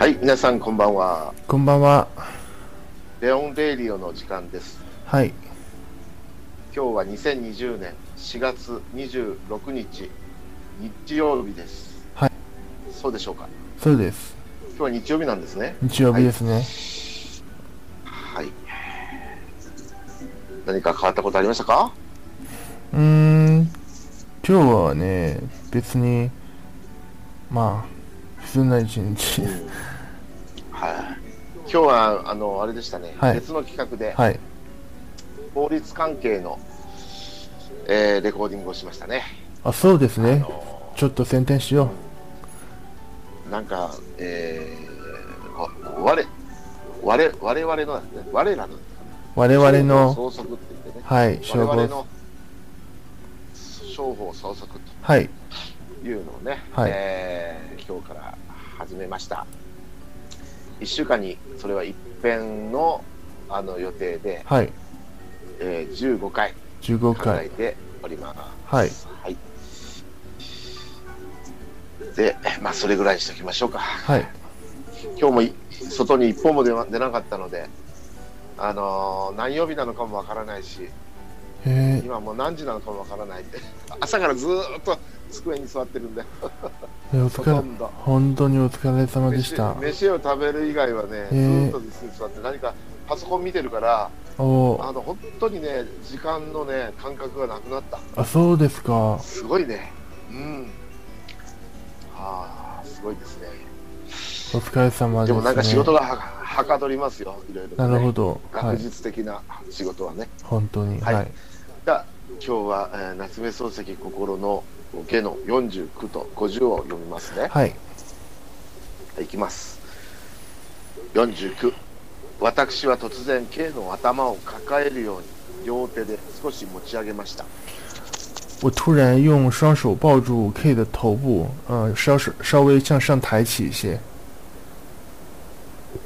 はい、皆さんこんばんは。こんばんは。レオン・レイリオの時間です。はい。今日は2020年4月26日、日曜日です。はい。そうでしょうか？そうです。今日は日曜日なんですね。日曜日ですね。はい。何か変わったことありましたか？うーん。今日はね、別に、まあ、普通な一日。はい。今日は、あの、あれでしたね。はい別の企画で、はい。法律関係の、えーレコーディングをしましたね。あ、そうですあね。のちょっと宣伝しよなんか、えー、わ我、我、我々のね、我らの、う。我々の、総則って言ってね、はい、我。々の商法総則はい。というのをね、はいえー今日から始めました。1週間にそれは一遍のあの予定で、はい。えー15回15考え回。ております。はい。はい。で、まあ、それぐらいにしておきましょうか。はい。今日もい外に一歩も出な出なかったので、あのー何曜日なのかもわからないし、え今もう何時なのかもわからないって、朝からずーっと机に座ってるんで、ー、おほ疲れ。本当にお疲れ様でした。飯飯を食べる以外はね、ーーっと座って何かパソコン見てるから、あの本当にね、時間のね、感覚がなくなった。あ、そうですか。すごいね。うん。はあ、すごいですね。お疲れ様です、ね。でもなんか仕事がははかどりますよ、いろいろ、ね。なるほど。は学い。術的な仕事はね。本当に。はいはい。じゃあ今日は、えー夏目漱石心の下の49と50を読みますね。はい。いきます。49。私は突然 K の頭を抱えるように両手で少し持ち上げました。我突然用双手抱住 K 的头部，呃，稍稍稍微向上抬起一些。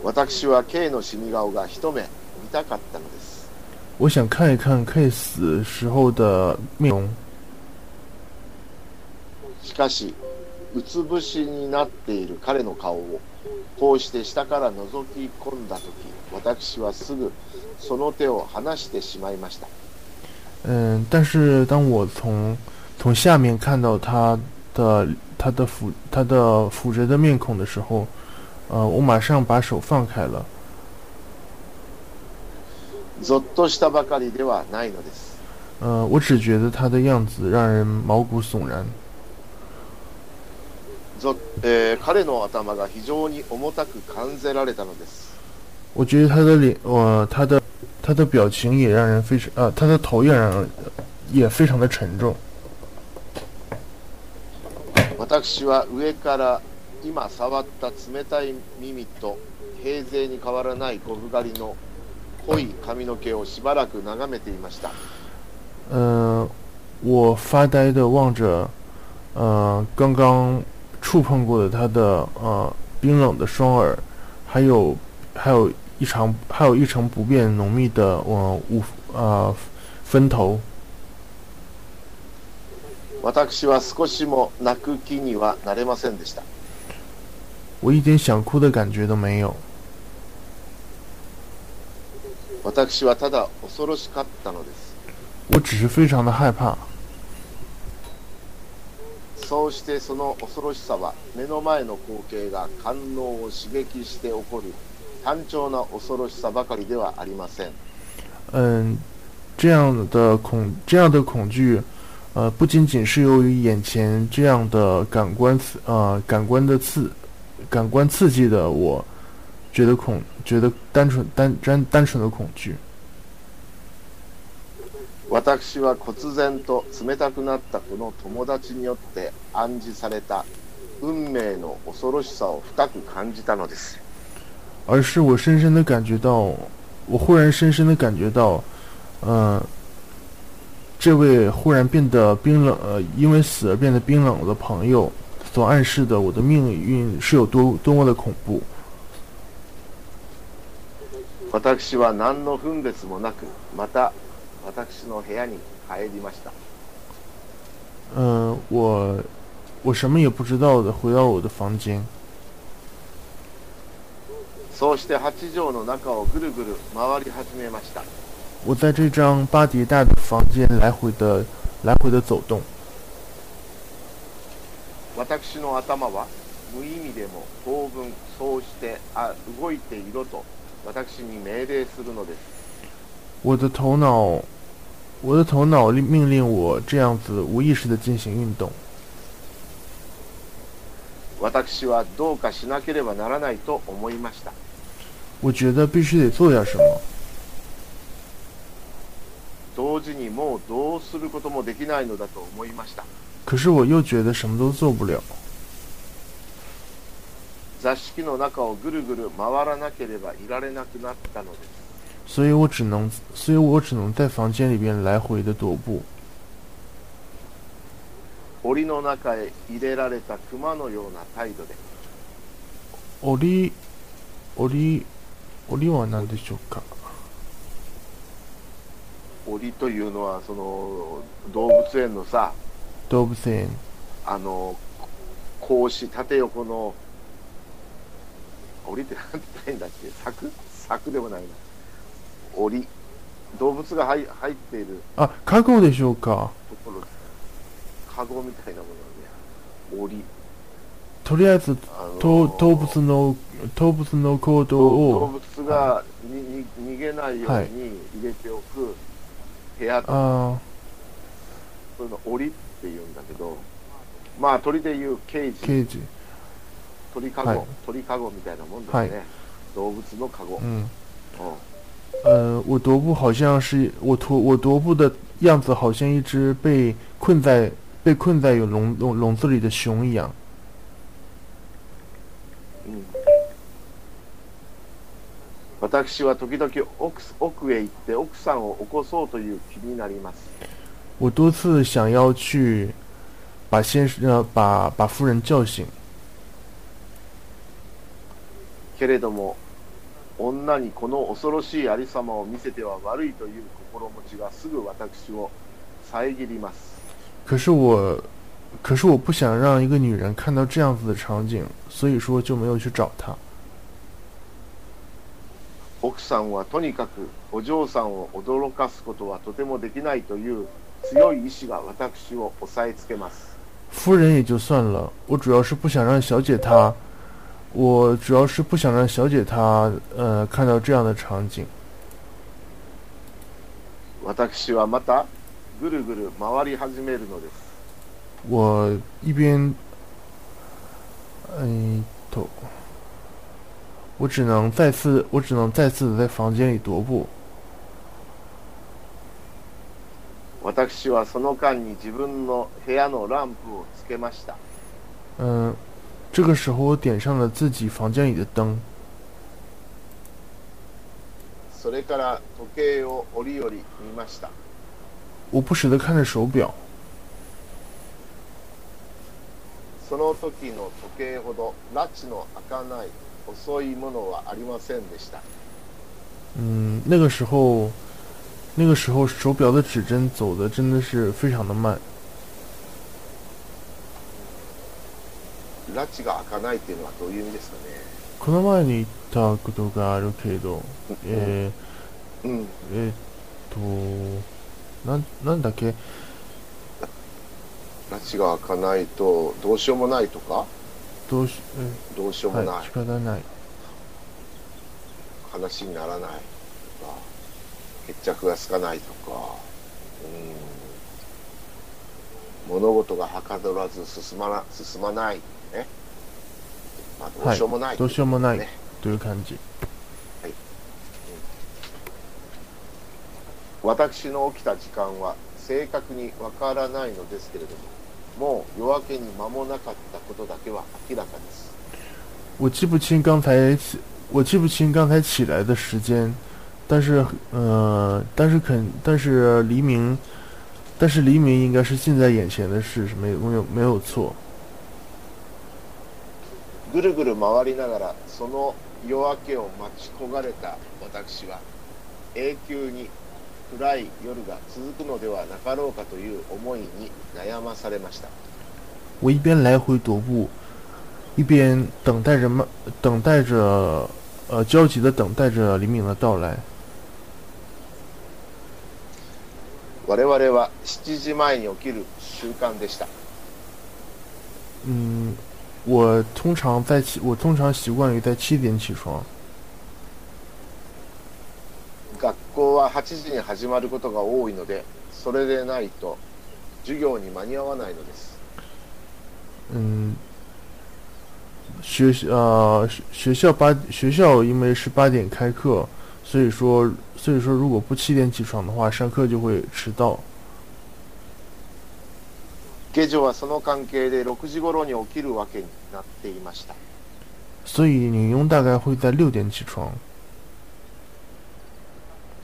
私は K の死に顔が一目見たかったのです。我想看一看 K 死时候的面容，しかし、うつ伏しになっている彼の顔をこうして下から覗き込んだとき、私はすぐその手を離してしまいました。嗯，但是当我从从下面看到他的他的俯他的俯着的面孔的时候，呃，我马上把手放开了。 ぞっとしたばかりではないのです。呃，我只觉得他的样子让人毛骨悚然。ぞえー彼の頭が非常に重たく感じられたのです。我觉得他的脸，呃，他的他的表情也让人非常，呃，他的头也让人也非常的沉重。私は上から今触った冷たい耳と平勢に変わらないゴブ狩りの濃い髪の毛をしばらく眺めていました。呃，我发呆的望着，呃，刚刚触碰过的他的呃冰冷的双耳，还有还有一长还有一成不变浓密的呃五呃分头。私は少しも泣く気にはなれませんでした。我一点想哭的感觉都没有。私はただ恐ろしかったのです。我只是非常的害怕。そうしてその恐ろしさは目の前の光景が官能を刺激して起こる単調な恐ろしさばかりではありません。嗯，这样的恐这样的恐惧，呃，不仅仅是由于眼前这样的感官刺呃感官的刺感官刺激的我，觉得恐觉得单纯单单单纯的恐惧。私は忽然と冷たくなったこの友達によって暗示された運命の恐ろしさを深く感じたのです。而是我深深的感觉到， 我忽然深深的感觉到，嗯、这位忽然变得冰冷，呃，因为死而变得冰冷的朋友所暗示的我的命运是有多多么的恐怖。 私は何の分別もなくまた私の部屋に帰りました。嗯、我我什么也不知道的回到我的房间，そうして8畳の中をぐるぐる回り始めました。我在这张八叠大的房间来回的来回的走动。私の頭は無意味でも当分そうしてあ動いていろと私に命令するのです我的头脑，我的头脑令命令我这样子无意识的进行运动。私はどうかしなければならないと思いました我觉得必须得做点什么。同時にもうどうすることもできないのだと思いました可是我又觉得什么都做不了。 座敷の中をぐるぐる回らなければいられなくなったのです所以我只能，所以我只能在房间里边来回的踱步。檻の中へ入れられた熊のような態度でオリ、オリ、オリは何でしょうか？檻というのはその動物園のさ動物園。あの格子縦横の檻って何て言ったらいいんだっけ？柵？柵でもないな。檻？動物が入入っている。あ、カゴでしょうか。ところカゴみたいなもので檻。とりあえず、あのと動物の動物の行動動を、物がにに逃げないようはい。に入れておく部屋とあそういうの檻っていうんだけどまあ鳥でいうケーー、ジ。ケージ。鳥かご、はい鳥かごみたいなもんですね、はい動物のかご、嗯，うん呃，我踱步好像是我踱我踱步的样子，好像一只被困在被困在有笼笼笼子里的熊一样。うん私は時々奥奥へ行って奥さんを起こそうという気になります我多次想要去把先生呃把把夫人叫醒， けれども女にこの恐ろしいありさまを見せては悪いという心持ちがすぐ私を遮ります可是我可是我不想让一个女人看到这样子的场景，所以说就没有去找她。奥さんはとにかくお嬢さんを驚かすことはとてもできないという強い意志が私を押さえつけます夫人也就算了，我主要是不想让小姐她，我主要是不想让小姐她呃看到这样的场景。私はまたぐるぐる回り始めるのです我一边，嗯，头，我只能再次，我只能再次的在房间里踱步。私はその間に自分の部屋のランプをつけました嗯， 这个时候我点上了自己房间里的灯，それから時計を折々見ました我不时的看着手表。その時の時計ほど拉致の開かない遅いものはありませんでした嗯，那个时候，那个时候手表的指针走的真的是非常的慢。拉致が開かないっていうのはどういう意味ですかね？この前に言ったことがあるけど、えうん。ー、えーっと、なん、なんだっけ、拉致が開かないとどうしようもないとか？どうし、どうしようえー、もない、はい、仕方ない。話にならないとか決着がつかないとか。うん。物事がはかどらず進まな進まないね、まあ、どうしようもない、どうしようもない。ね。という感じ。私の起きた時間は正確にわからないのですけれどももう夜明けに間もなかったことだけは明らかです。我记不清刚才起，我记不清刚才起来的时间，但是呃，但是肯，但是黎明，但是黎明应该是近在眼前的事，是没有没有没有错。ぐるぐる回りながらその夜明けを待ち焦がれた私は永久に暗い夜が続くのではなかろうかという思いに悩まされました我一边来回踱步，一边等待着慢，等待着，呃，焦急的等待着黎明的到来。我々は7時前に起きる習慣でした嗯，我通常在起，我通常习惯于在七点起床。学校は8時に始まることが多いのでそれでないと授業に間に合わないのです嗯，学校呃学学校八学校因为是八点开课，所以说所以说如果不七点起床的话，上课就会迟到。 下女はその関係で6時頃に起きるわけになっていました所以女佣大概会在六点起床。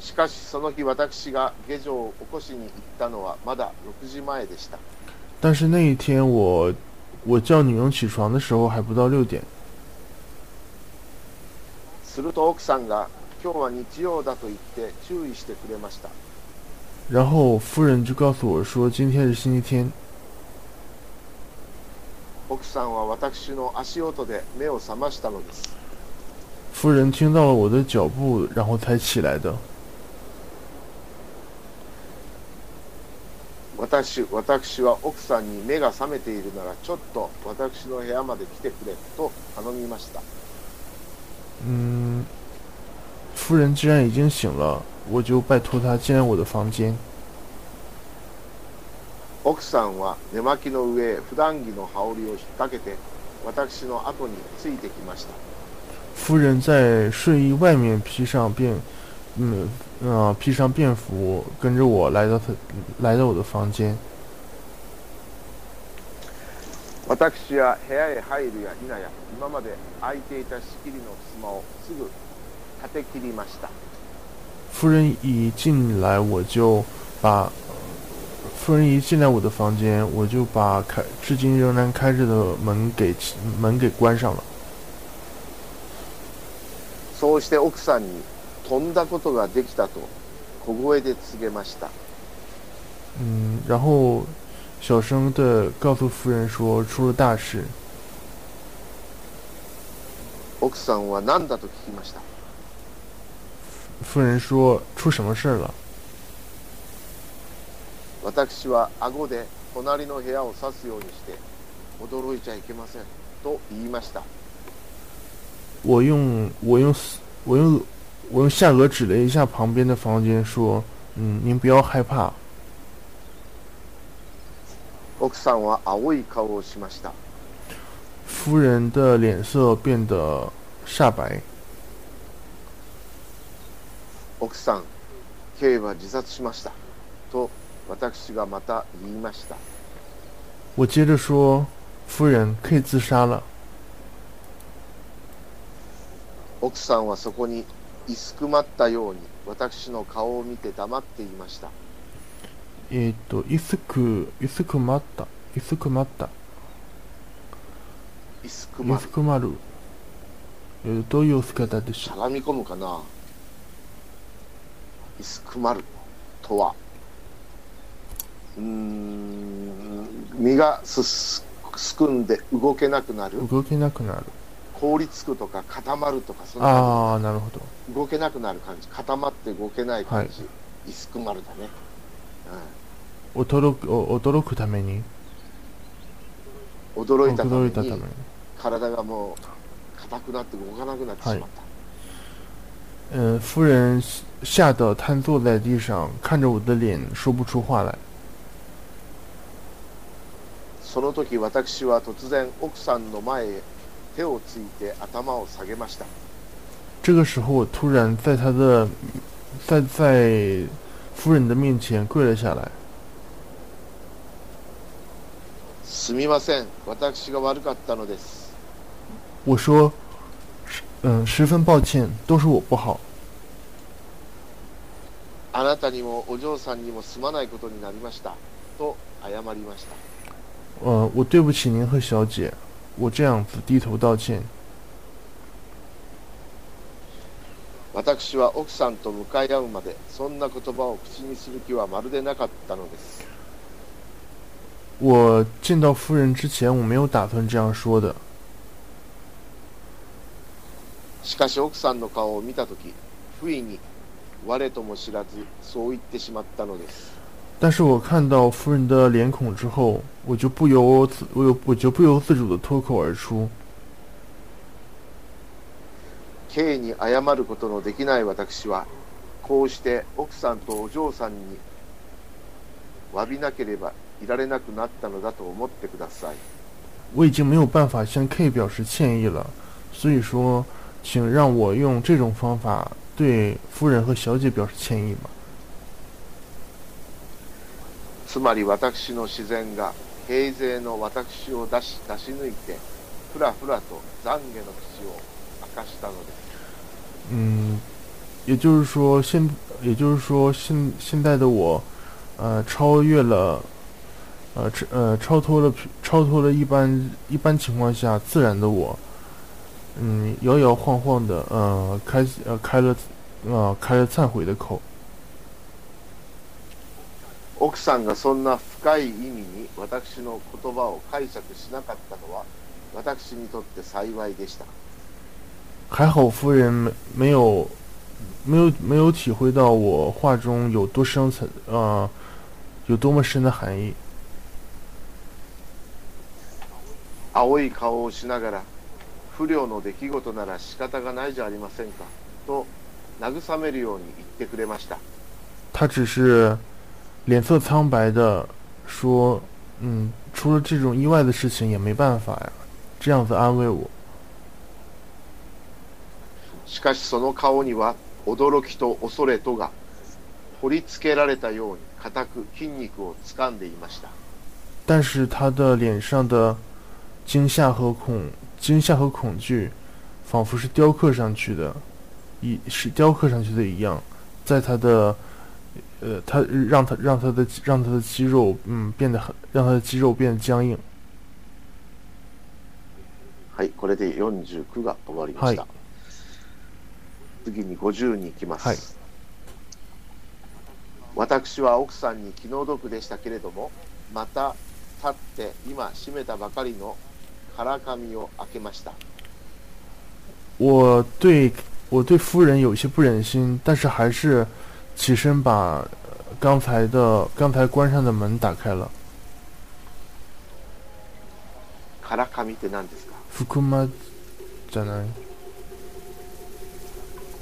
しかしその日私が下女を起こしに行ったのはまだ6時前でした但是那一天我我叫女佣起床的时候还不到六点。すると奥さんが今日は日曜だと言って注意してくれました然后夫人就告诉我说今天是星期天。奥さんは私の足音で目を覚ましたのです夫人听到了我的脚步，然后才起来的。私私は奥さんに目が覚めているならちょっと私の部屋まで来てくれと頼みました嗯，夫人既然已经醒了，我就拜托她进来我的房间。奥さんは寝巻きの上へ普段着の羽織を引っ掛けて私の後についてきました夫人在睡衣外面披上便，嗯呃披上便服，跟着我来到她来到我的房间。私は部屋へ入るや否や今まで空いていた仕切りの襖をすぐ立て切りました夫人一进来，我就把夫人一进来我的房间，我就把开至今仍然开着的门给门给关上了。そうして奥さんに飛んだことができたと小声で告げました嗯，然后小声的告诉夫人说出了大事。奥さんは何だと聞きました夫人说出什么事儿了？ 私は顎で隣の部屋を指すようにして驚いちゃいけませんと言いました我用我用我用我用下颚指了一下旁边的房间，说：“嗯，您不要害怕。奥さんは青い顔をしました”夫人的脸色变得煞白。奥さん K は自殺しましたと私がまた言いました。我接着说：“夫人 K 自杀了。奥さんはそこにいすくまったように私の顔を見て黙っていました”えっと、いすくいすくまった。いすくまった。いすくまいすくまる。えーどういう姿でしょう？しゃがみ込むかな？いすくまるとはうーん身がすすすくんで動けなくなる。動けなくなる。凍りつくとか固まるとかそんな。ああ、なるほど。動けなくなる感じ。固まって動けない感じ、い、すくまるだね、驚くお驚くために？うん、驚いたためたために。体がもう硬くなって動かなくなってしまった、嗯，夫人吓得瘫坐在地上，看着我的脸，说不出话来。その時私は突然奥さんの前へ手をついて頭を下げました这个时候，我突然在她的，在在夫人的面前跪了下来。すみません私が悪かったのです我说：“十嗯，十分抱歉，都是我不好。あなたにもお嬢さんにもすまないことになりました。と謝りました。呃，我对不起您和小姐，我这样子低头道歉。私は奥さんと向かい合うまで、そんな言葉を口にする気はまるでなかったのです。我见到夫人之前，我没有打算这样说的。しかし奥さんの顔を見たとき、不意に、我とも知らず、そう言ってしまったのです。但是我看到夫人的脸孔之后，我就不由自我有我就不由自主的脱口而出。 K に謝ることのできない私は、こうして奥さんとお嬢さんに詫びなければいられなくなったのだと思ってください。我已经没有办法向 K 表示歉意了，所以说，请让我用这种方法对夫人和小姐表示歉意吧。 つまり私の自然が平勢の私を出し出し抜いて、ふらふらと懺悔の口を明かしたのです。嗯，也就是说，现也就是说，现现在的我，呃，超越了，呃，超呃，超脱了超脱了一般一般情况下自然的我，嗯，摇摇晃晃的，呃，开呃开了，呃开了忏悔的口。奥さんがそんな深い意味に私の言葉を解釈しなかったのは私にとって幸いでした。还好夫人没没有没有没有体会到我话中有多深层呃有多么深的含义。青い顔をしながら不良の出来事なら仕方がないじゃありませんかと慰めるように言ってくれました。他只是脸色苍白的说：“嗯，出了这种意外的事情也没办法呀。”这样子安慰我。しかしその顔には驚きと恐れとが掘り付けられたように固く筋肉を掴んでいました。但是他的脸上的惊吓和恐惊吓和恐惧，仿佛是雕刻上去的，一是雕刻上去的一样，在他的 呃，他让他让他的让他的肌肉嗯变得很让他的肌肉变得僵硬。はい、これで49が終わりました。は次に50に行きます。はい私は奥さんに気の毒でしたけれども、また立って今閉めたばかりの空紙を開けました。我对我对夫人有些不忍心，但是还是 起身把呃刚才的刚才关上的门打开了。空紙って何ですか福間じゃない。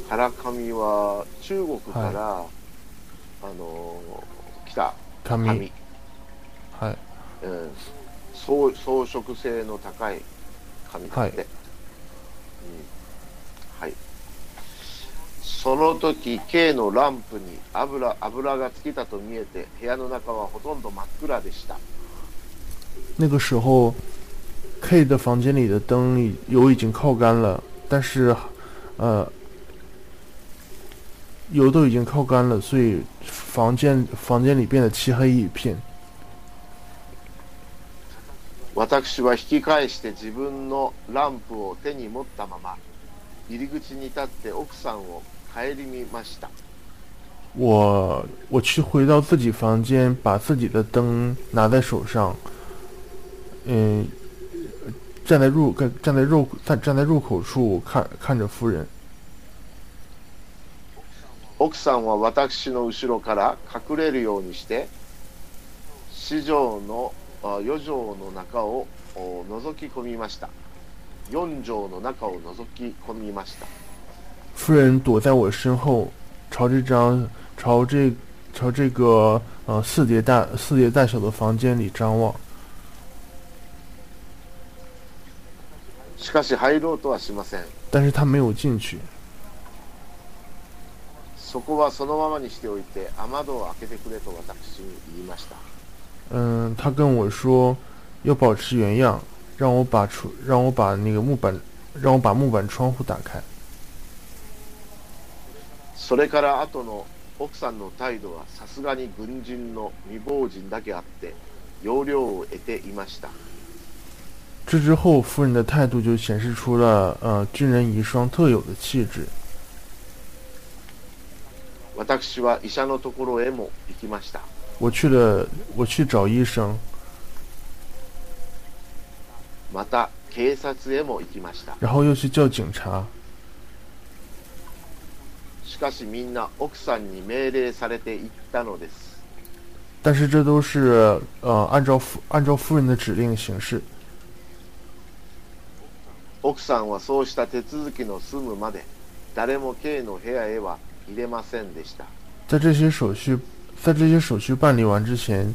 空紙は中国から、あの来た紙紙、はいうん、装装飾性の高い紙だって、はいうんはい、 その時 K のランプに油油が尽きたと見えて部屋の中はほとんど真っ暗でした那个时候，K 的房间里的灯已油已经靠干了，但是，呃，油都已经靠干了，所以房间房间里变得漆黑一片。私は引き返して自分のランプを手に持ったまま入り口に立って奥さんを我我去回到自己房间，把自己的灯拿在手上，嗯，站在入站站在入站站在入口处看看着夫人。奥さんは私の後ろから隠れるようにして四畳のあ四畳の中をお覗き込みました四畳の中を覗き込みました 夫人躲在我身后，朝这张朝这朝这个呃四叠大四叠大小的房间里张望，しかし入ろうとはしません但是她没有进去。そこはそのままにしておいて雨戸を開けてくれと私に言いました嗯，她跟我说要保持原样，让我把窗让我把那个木板让我把木板窗户打开。 それから後の奥さんの態度はさすがに軍人の未亡人だけあって要領を得ていました这之后，夫人的态度就显示出了呃军人遗孀特有的气质。私は医者のところへも行きました我去了，我去找医生，また警察へも行きました然后又去叫警察。しかしみんな奥さんに命令されて行ったのです但是这都是呃按照夫按照夫人的指令行事。奥さんはそうした手続きの済むまで誰も K の部屋へは入れませんでした在这些手续在这些手续办理完之前，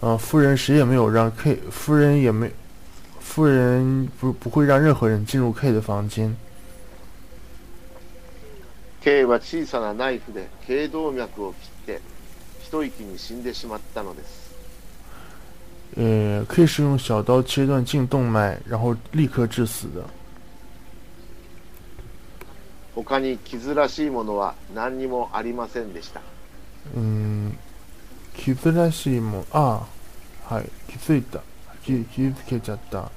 呃，夫人谁也没有让 K，夫人也没，夫人不不会让任何人进入 K 的房间。K は小さなナイフで頸動脈を切って一息に死んでしまったのです呃，K 是用小刀切断颈动脉，然后立刻致死的。他に傷らしいものは何にもありませんでしたうん、傷らしいもん、ああ、はい、気づいた。気傷つけちゃった。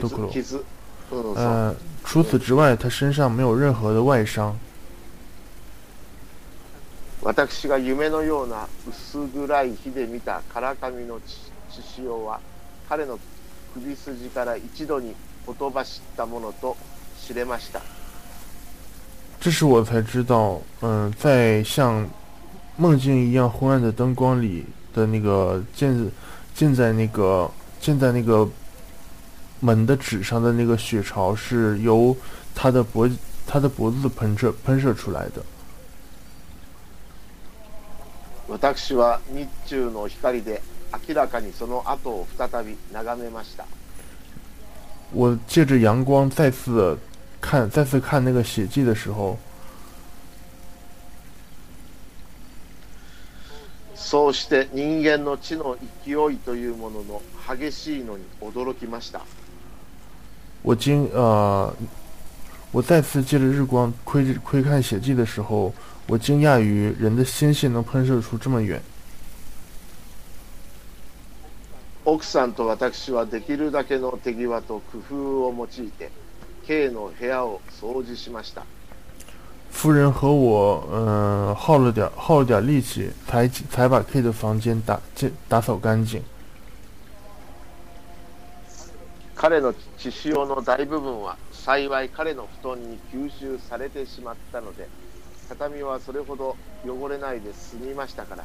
どころ傷傷うん除此之外，他身上没有任何的外伤。私が夢のような薄暗い火で見た唐紙の血血潮は彼の首筋から一度にほとばしったものと知れました这时我才知道，嗯、在像梦境一样昏暗的灯光里的那个建建在那个建在那个门的纸上的那个血潮，是由他的脖他的脖子喷射喷射出来的。 私は日中の光で明らかにその後を再び眺めました。我借着阳光再次看再次看那个血迹的时候，そうして人間の知の勢いというものの激しいのに驚きました。我惊呃，我再次借着日光窥窥看血迹的时候，我惊讶于人的鲜血能喷射出这么远。奥さんと私はできるだけの手際と工夫を用いて K の部屋を掃除しました夫人和我，嗯、耗了点耗了点力气，才才把 K 的房间打净打扫干净。彼の血潮の大部分は幸い彼の布団に吸収されてしまったので 畳はそれほど汚れないで済みましたから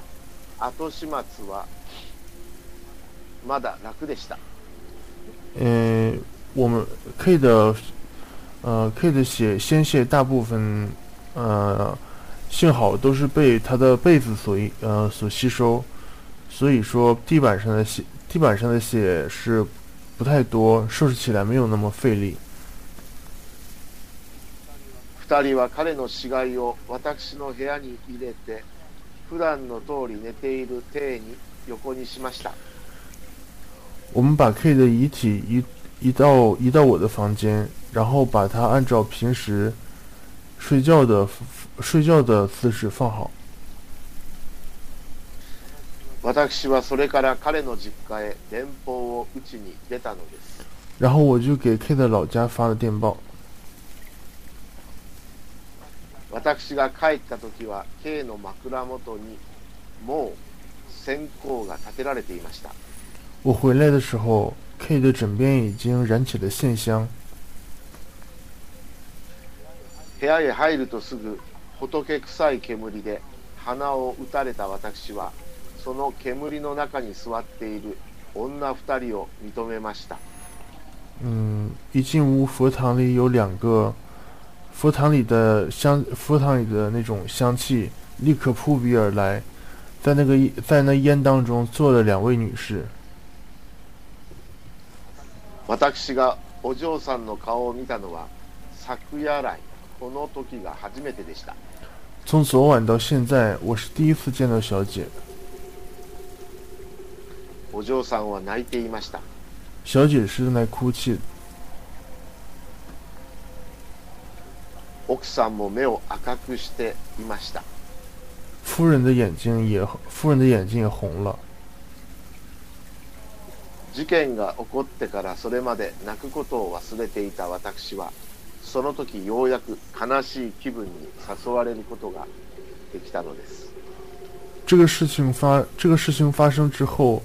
後始末はまだ楽でした嗯、我们 K 的，呃，K 的血鲜血大部分，呃，幸好都是被他的被子所呃所吸收，所以说地板上的血地板上的血是不太多，收拾起来没有那么费力。二人は彼の死骸を私の部屋に入れて普段の通り寝ている体に横にしました我们把 K 的遗体移移到移到我的房间，然后把它按照平时睡觉的睡觉的姿势放好。私はそれから彼の実家へ電報を打ちに出たのです然后我就给 K 的老家发了电报。私が帰った時は K の枕元にもう線香が立てられていました我回来的时候，K 的枕边已经燃起了线香。部屋へ入るとすぐ仏臭い煙で鼻を打たれた私はその煙の中に座っている女二人を認めました嗯，一进屋，佛堂里有两个，佛堂里的香，佛堂里的那种香气立刻扑鼻而来，在那个在那烟当中坐了两位女士。私がお嬢さんの顔を見たのは昨夜来この時が初めてでした从昨晚到现在，我是第一次见到小姐。お嬢さんは泣いていました小姐是在哭泣， 奥さんも目を赤くしていました夫人的眼睛也夫人的眼睛也红了。事件が起こってからそれまで泣くことを忘れていた私はその時ようやく悲しい気分に誘われることができたのです这个事情发这个事情发生之后，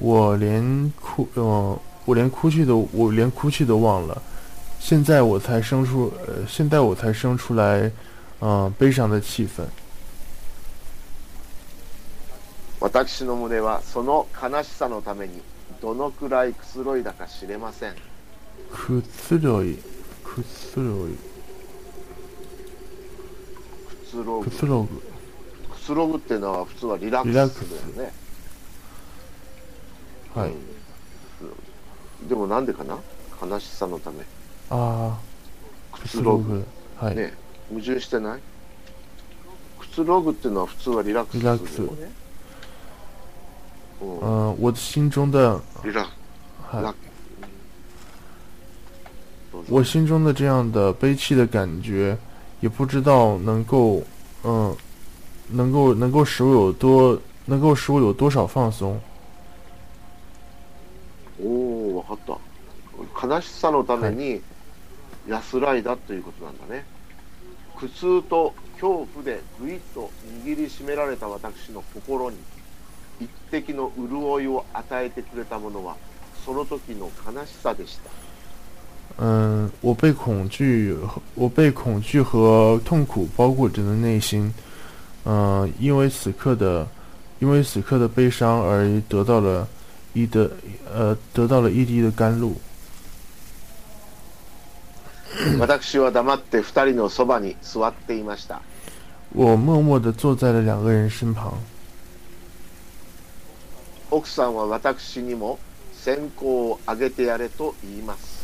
我连哭呃我连哭泣都我连哭泣都忘了。现在我才生出呃现在我才生出来嗯、呃悲伤的气氛。私の胸はその悲しさのためにどのくらいくつろいだか知れません。くつろいくつろい。くつろぐ。くつろぐ。くつろぐっていうのは普通はリラリラックックススだよね。はい、うん。でもなんでかな？悲しさのためあくー。くつろぐ。はい、ね矛盾してない？くつろぐっていうのは普通はリラックスするよね。うん。嗯、我的心中的。リラはい。我心中的这样的悲戚的感觉，也不知道能够，嗯，能够能够使我有多，能够使我有多少放松。おお分かった。悲しさのために安らいだということなんだね、苦痛と恐怖でぐいっと握りしめられた私の心に一滴の潤いを与えてくれたものはその時の悲しさでした。嗯，我被恐惧，我被恐惧和痛苦包裹着的内心，嗯，因为此刻的，因为此刻的悲伤而得到了一的，呃，得到了一滴的甘露。私は黙って二人のそばに座っていました我默默地坐在了两个人身旁。奥さんは私にも線香をあげてやれと言います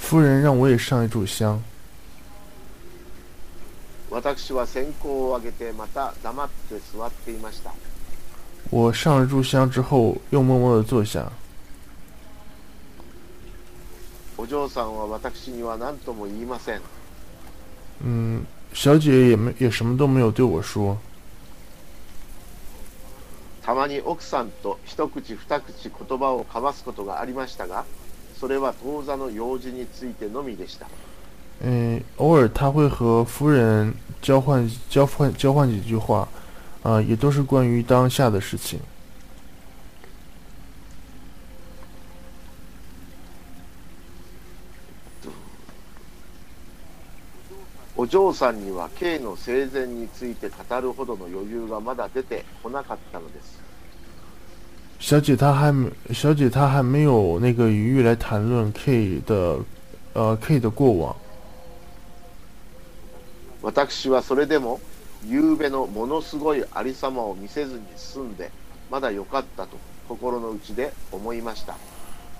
夫人让我也上一炷香。私は線香をあげてまた黙って座っていました我上了炷香之后，又默默地坐下。お嬢さんは私には何とも言いません嗯，小姐也没也什么都没有对我说。たまに奥さんと一口二口言葉を交わすことがありましたがそれは当座の用事についてのみでした嗯，偶尔他会和夫人交换交换交换几句话，啊、也都是关于当下的事情。お嬢さんには K の生前について語るほどの余裕がまだ出てこなかったのです小姐她还没，小姐她还没有那个余裕来谈论 K 的，呃 K 的过往。私はそれでも夕べのものすごいありさまを見せずに済んでまだ良かったと心の内で思いました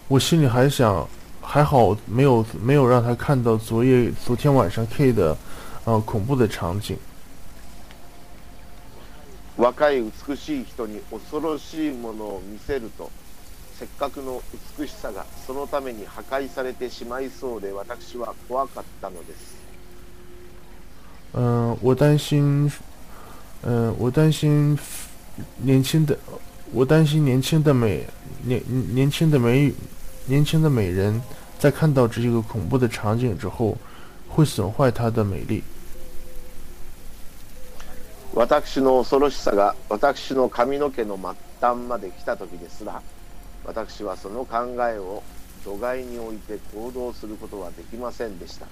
我心里还想，还好没有没有让他看到昨夜昨天晚上 K 的，呃恐怖的场景。若い美しい人に恐ろしいものを見せるとせっかくの美しさがそのために破壊されてしまいそうで私は怖かったのです嗯、我担心，嗯、我担心年轻的，我担心年轻的美年年轻的美年轻的美人在看到这个恐怖的场景之后，会损坏她的美丽。 私の恐ろしさが私の髪の毛の末端まで来た時ですら私はその考えを度外に置いて行動することはできませんでした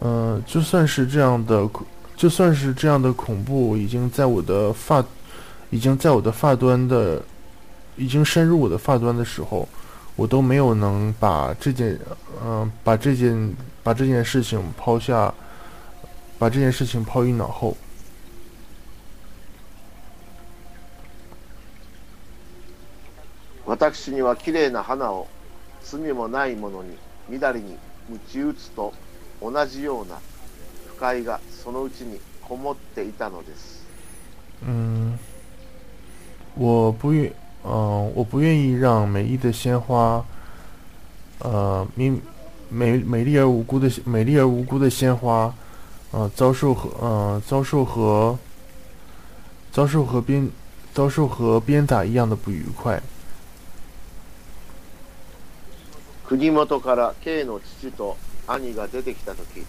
嗯、就算是这样的，就算是这样的恐怖已经在我的发，已经在我的发端的，已经深入我的发端的时候，我都没有能把这件，嗯、把这件，把这件事情抛下，把这件事情抛于脑后。私には綺麗な花を罪もないものに乱れに鞭打つと同じような不快がそのうちにこもっていたのです嗯，我不愿，嗯、我不愿意让美丽的鲜花，呃，明美美丽而无辜的美丽而无辜的鲜花，呃，遭受和呃遭受和遭受和边遭受和鞭打一样的不愉快。国元から K の父と兄が出てきた時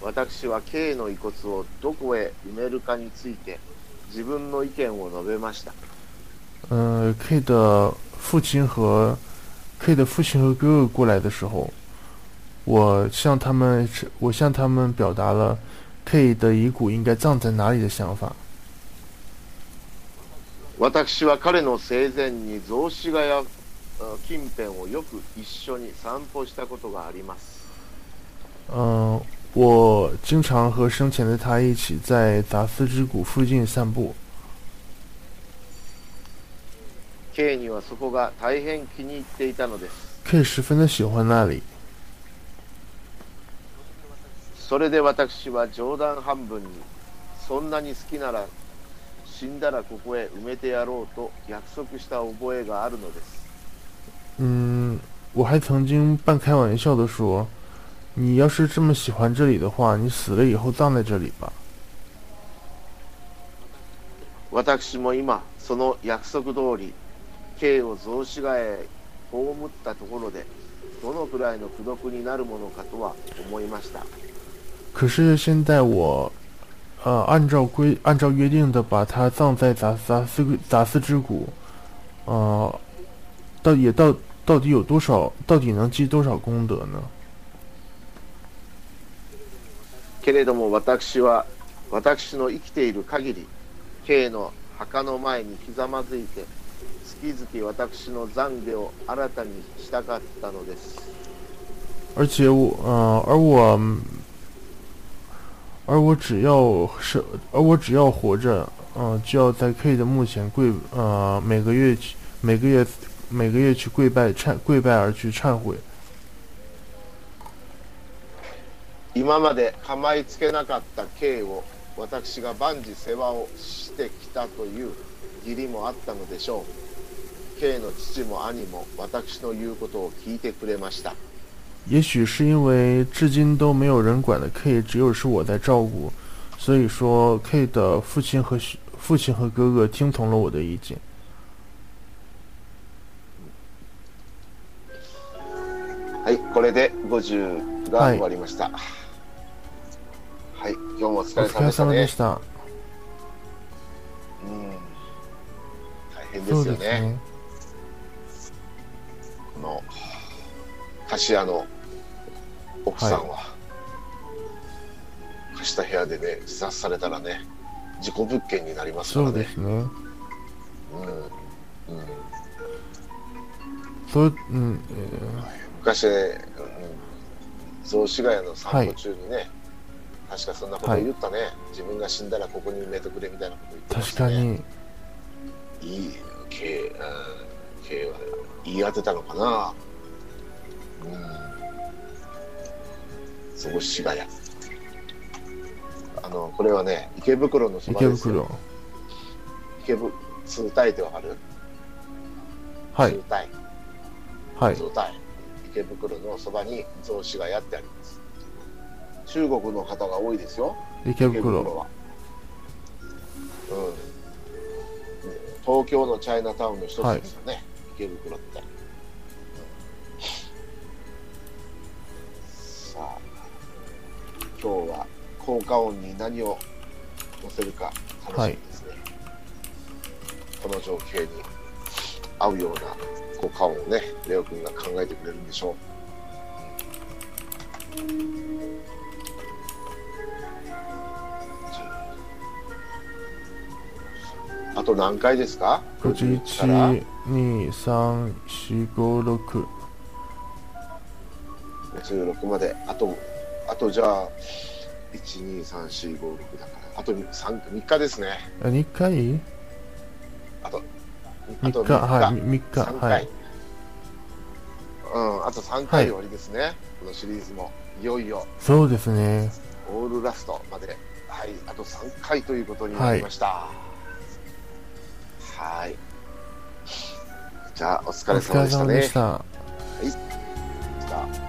私は K の遺骨をどこへ埋めるかについて自分の意見を述べました嗯，K 的父亲和 K 的父亲和哥哥过来的时候，我向他们我向他们表达了 K 的遗骨应该葬在哪里的想法。私は彼の生前に雑司ヶ谷近辺をよく一緒に散歩したことがあります。嗯，我经常和生前的他一起在杂司之谷附近散步。K にはそこが大変気に入っていたのです。K 十分的喜欢那里，それで私は冗談半分に、そんなに好きなら死んだらここへ埋めてやろうと約束した覚えがあるのです。嗯，我还曾经半开玩笑的说：“你要是这么喜欢这里的话，你死了以后葬在这里吧。私も今、その約束通り、K を雑司ヶ谷へ葬ったところで、どのくらいの功徳になるものかとは思いました。”可是现在我，呃，按照规按照约定的把它葬在杂杂司杂司之谷，呃，到也到 到底有多少，到底能积多少功德呢？けれども私は私の生きている限り K の墓の前にひざまずいて月々私の懺悔を新たにしたかったのです而且我，呃，而我，而我只要是，而我只要活着，嗯、就要在 K 的墓前跪，呃，每个月去，每个月， 每个月去跪拜忏，跪拜而去忏悔。今まで構いつけなかった K を私が万事世話をしてきたという義理もあったのでしょう K の父も兄も私の言うことを聞いてくれました也许是因为至今都没有人管的 K，只有是我在照顾，所以说 K 的父亲和兄父亲和哥哥听从了我的意见。 はいこれで50が終わりました。はい、今日もお疲おれ様でしたね。様でした。うん大変ですよね。ね。この貸し屋の奥さんは、貸した部屋でね自殺されたらね事故物件になりますからね。そうですね。うんうん。そう、うん、え昔ね、うん、雑司ヶ谷の散歩中にね、確かそんなこと言ったね、自分が死んだらここに埋めてくれみたいなこと言ってーましたね。確かに、いい系、うん、系は言い当てたのかな。うん。雑司ヶ谷あのこれはね池袋のそば池ですよ。袋。池袋通体ってわかる？はい。通、体。はい、通体池袋のそばに雑司ヶ谷ってあります。中国の方が多いですよ。池池袋袋。は、うん、東京のチャイナタウンの一つですよね、池袋って、さあ今日は効果音に何を載せるか楽しみですね、この情景に合うような効果音をねレオ君が考えてくれるんでしょう。あと何回ですか？51から、2、3、4、5、6。16まで、あと、あとじゃあ、1、2、3、4、5、6だから、あと 3, 3日ですね。あ、2回あと、あ ?3 と日、はい、3 3日、3回。はい。うん、あと3回で終わりですね。このシリーズも、いよいよ、そうですね。オールラストまで、はい、あと3回ということになりました。はい。じゃあ、お疲おれ疲れ様様でしたね。でした。した